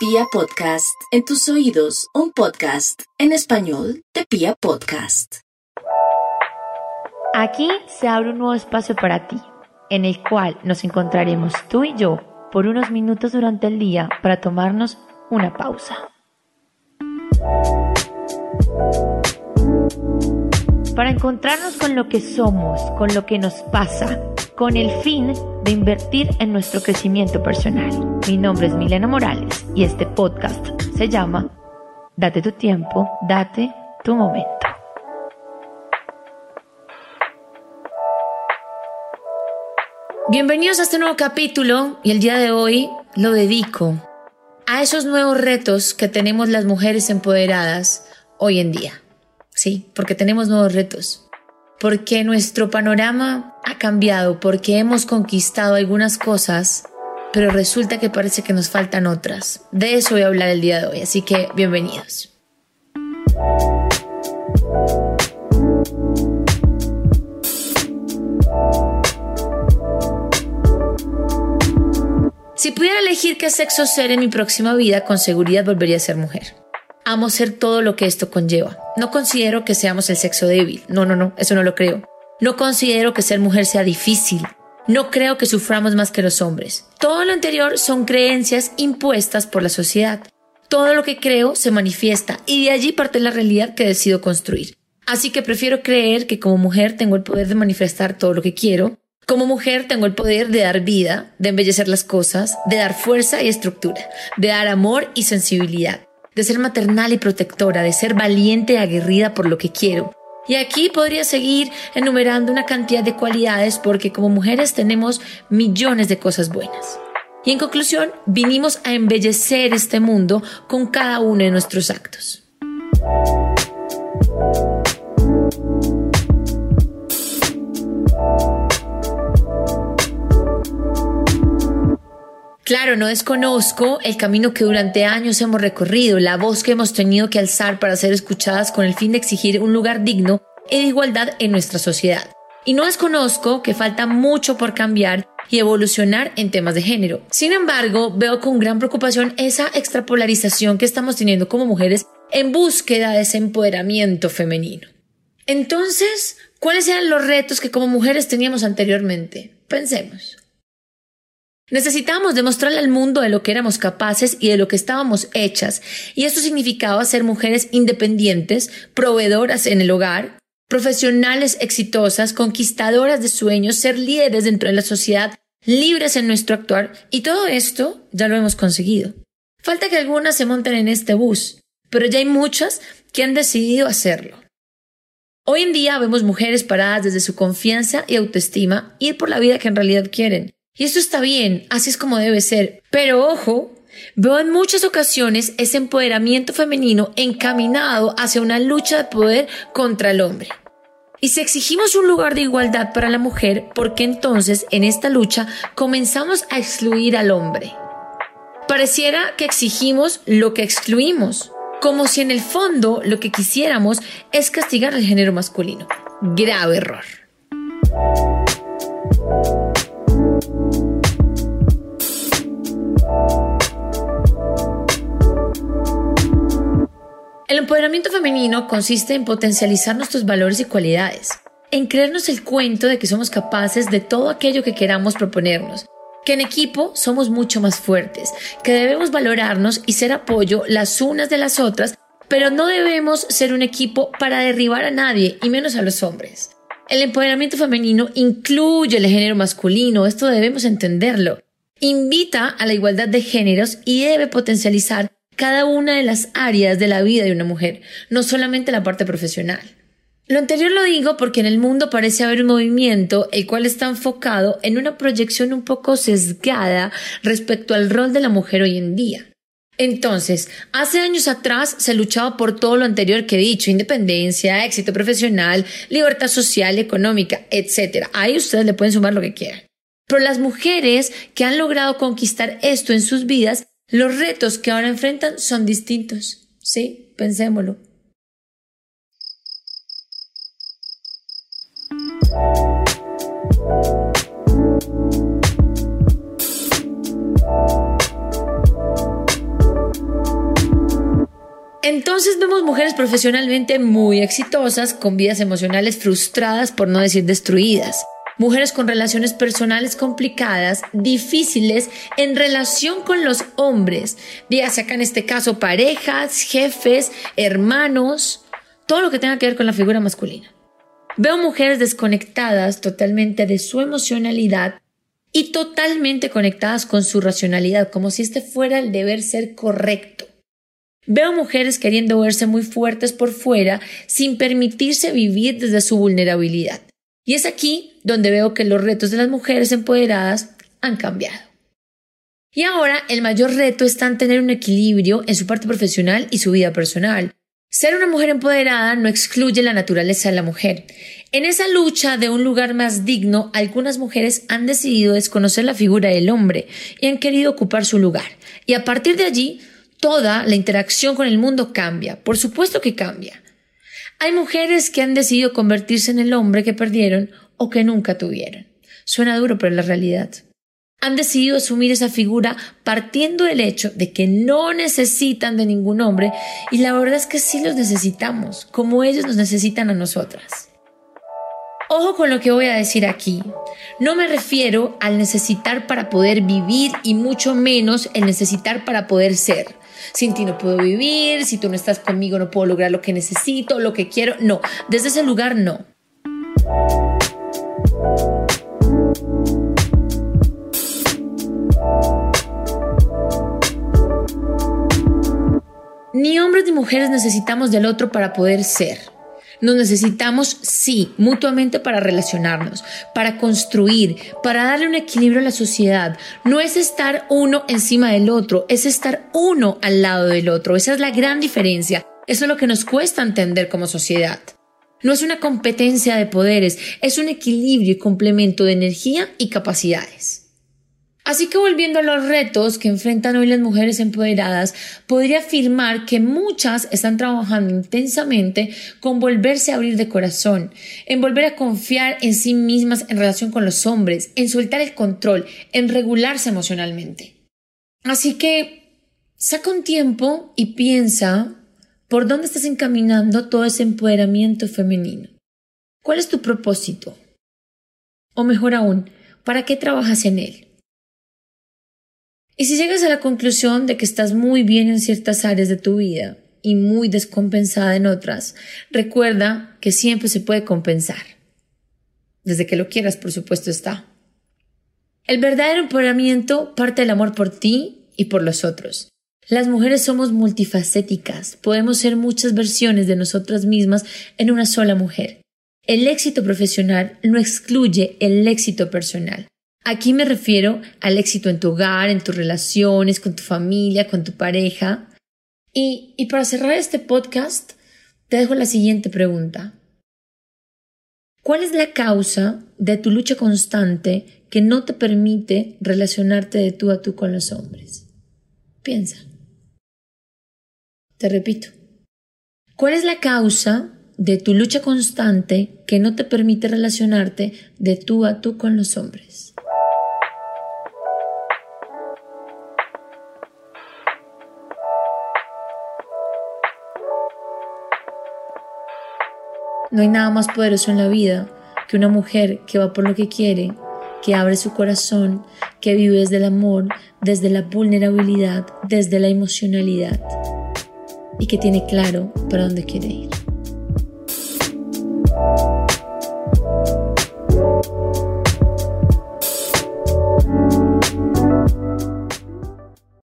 Pia Podcast, en tus oídos, un podcast en español de Pia Podcast. Aquí se abre un nuevo espacio para ti, en el cual nos encontraremos tú y yo por unos minutos durante el día para tomarnos una pausa. Para encontrarnos con lo que somos, con lo que nos pasa, con el fin de invertir en nuestro crecimiento personal. Mi nombre es Milena Morales y este podcast se llama Date tu tiempo, date tu momento. Bienvenidos a este nuevo capítulo y el día de hoy lo dedico a esos nuevos retos que tenemos las mujeres empoderadas hoy en día. Sí, porque tenemos nuevos retos porque nuestro panorama ha cambiado, porque hemos conquistado algunas cosas, pero resulta que parece que nos faltan otras. De eso voy a hablar el día de hoy, así que bienvenidos. Si pudiera elegir qué sexo ser en mi próxima vida, con seguridad volvería a ser mujer amo ser todo lo que esto conlleva. No considero que seamos el sexo débil. No, no, no, eso no lo creo. No considero que ser mujer sea difícil. No creo que suframos más que los hombres. Todo lo anterior son creencias impuestas por la sociedad. Todo lo que creo se manifiesta y de allí parte la realidad que decido construir. Así que prefiero creer que como mujer tengo el poder de manifestar todo lo que quiero. Como mujer tengo el poder de dar vida, de embellecer las cosas, de dar fuerza y estructura, de dar amor y sensibilidad de ser maternal y protectora, de ser valiente y aguerrida por lo que quiero. Y aquí podría seguir enumerando una cantidad de cualidades porque como mujeres tenemos millones de cosas buenas. Y en conclusión, vinimos a embellecer este mundo con cada uno de nuestros actos. Claro, no desconozco el camino que durante años hemos recorrido, la voz que hemos tenido que alzar para ser escuchadas con el fin de exigir un lugar digno de igualdad en nuestra sociedad. Y no desconozco que falta mucho por cambiar y evolucionar en temas de género. Sin embargo, veo con gran preocupación esa extrapolarización que estamos teniendo como mujeres en búsqueda de ese empoderamiento femenino. Entonces, ¿cuáles eran los retos que como mujeres teníamos anteriormente? Pensemos. Necesitábamos demostrarle al mundo de lo que éramos capaces y de lo que estábamos hechas, y esto significaba ser mujeres independientes, proveedoras en el hogar, profesionales exitosas, conquistadoras de sueños, ser líderes dentro de la sociedad, libres en nuestro actuar, y todo esto ya lo hemos conseguido. Falta que algunas se monten en este bus, pero ya hay muchas que han decidido hacerlo. Hoy en día vemos mujeres paradas desde su confianza y autoestima ir por la vida que en realidad quieren y esto está bien, así es como debe ser. Pero ojo, veo en muchas ocasiones ese empoderamiento femenino encaminado hacia una lucha de poder contra el hombre. Y si exigimos un lugar de igualdad para la mujer, ¿por qué entonces en esta lucha comenzamos a excluir al hombre? Pareciera que exigimos lo que excluimos, como si en el fondo lo que quisiéramos es castigar al género masculino. Grave error. El empoderamiento femenino consiste en potencializar nuestros valores y cualidades, en creernos el cuento de que somos capaces de todo aquello que queramos proponernos, que en equipo somos mucho más fuertes, que debemos valorarnos y ser apoyo las unas de las otras, pero no debemos ser un equipo para derribar a nadie y menos a los hombres. El empoderamiento femenino incluye el género masculino, esto debemos entenderlo. Invita a la igualdad de géneros y debe potencializar cada una de las áreas de la vida de una mujer, no solamente la parte profesional. Lo anterior lo digo porque en el mundo parece haber un movimiento el cual está enfocado en una proyección un poco sesgada respecto al rol de la mujer hoy en día. Entonces, hace años atrás se luchaba por todo lo anterior que he dicho, independencia, éxito profesional, libertad social, económica, etc. Ahí ustedes le pueden sumar lo que quieran. Pero las mujeres que han logrado conquistar esto en sus vidas los retos que ahora enfrentan son distintos. Sí, pensémoslo. Entonces vemos mujeres profesionalmente muy exitosas, con vidas emocionales frustradas, por no decir destruidas. Mujeres con relaciones personales complicadas, difíciles en relación con los hombres, dígase acá en este caso parejas, jefes, hermanos, todo lo que tenga que ver con la figura masculina. Veo mujeres desconectadas totalmente de su emocionalidad y totalmente conectadas con su racionalidad, como si este fuera el deber ser correcto. Veo mujeres queriendo verse muy fuertes por fuera sin permitirse vivir desde su vulnerabilidad. Y es aquí donde veo que los retos de las mujeres empoderadas han cambiado. Y ahora el mayor reto está en tener un equilibrio en su parte profesional y su vida personal. Ser una mujer empoderada no excluye la naturaleza de la mujer. En esa lucha de un lugar más digno, algunas mujeres han decidido desconocer la figura del hombre y han querido ocupar su lugar. Y a partir de allí toda la interacción con el mundo cambia, por supuesto que cambia. Hay mujeres que han decidido convertirse en el hombre que perdieron o que nunca tuvieron. Suena duro, pero es la realidad. Han decidido asumir esa figura partiendo del hecho de que no necesitan de ningún hombre y la verdad es que sí los necesitamos, como ellos nos necesitan a nosotras. Ojo con lo que voy a decir aquí. No me refiero al necesitar para poder vivir y mucho menos el necesitar para poder ser. Sin ti no puedo vivir, si tú no estás conmigo no puedo lograr lo que necesito, lo que quiero. No, desde ese lugar no. Ni hombres ni mujeres necesitamos del otro para poder ser. Nos necesitamos, sí, mutuamente para relacionarnos, para construir, para darle un equilibrio a la sociedad. No es estar uno encima del otro, es estar uno al lado del otro. Esa es la gran diferencia. Eso es lo que nos cuesta entender como sociedad. No es una competencia de poderes, es un equilibrio y complemento de energía y capacidades. Así que volviendo a los retos que enfrentan hoy las mujeres empoderadas, podría afirmar que muchas están trabajando intensamente con volverse a abrir de corazón, en volver a confiar en sí mismas en relación con los hombres, en soltar el control, en regularse emocionalmente. Así que saca un tiempo y piensa por dónde estás encaminando todo ese empoderamiento femenino. ¿Cuál es tu propósito? O mejor aún, ¿para qué trabajas en él? Y si llegas a la conclusión de que estás muy bien en ciertas áreas de tu vida y muy descompensada en otras, recuerda que siempre se puede compensar. Desde que lo quieras, por supuesto, está. El verdadero empoderamiento parte del amor por ti y por los otros. Las mujeres somos multifacéticas, podemos ser muchas versiones de nosotras mismas en una sola mujer. El éxito profesional no excluye el éxito personal. Aquí me refiero al éxito en tu hogar, en tus relaciones, con tu familia, con tu pareja. Y, para cerrar este podcast, te dejo la siguiente pregunta. ¿Cuál es la causa de tu lucha constante que no te permite relacionarte de tú a tú con los hombres? Piensa. Te repito. ¿Cuál es la causa de tu lucha constante que no te permite relacionarte de tú a tú con los hombres? No hay nada más poderoso en la vida que una mujer que va por lo que quiere, que abre su corazón, que vive desde el amor, desde la vulnerabilidad, desde la emocionalidad y que tiene claro para dónde quiere ir.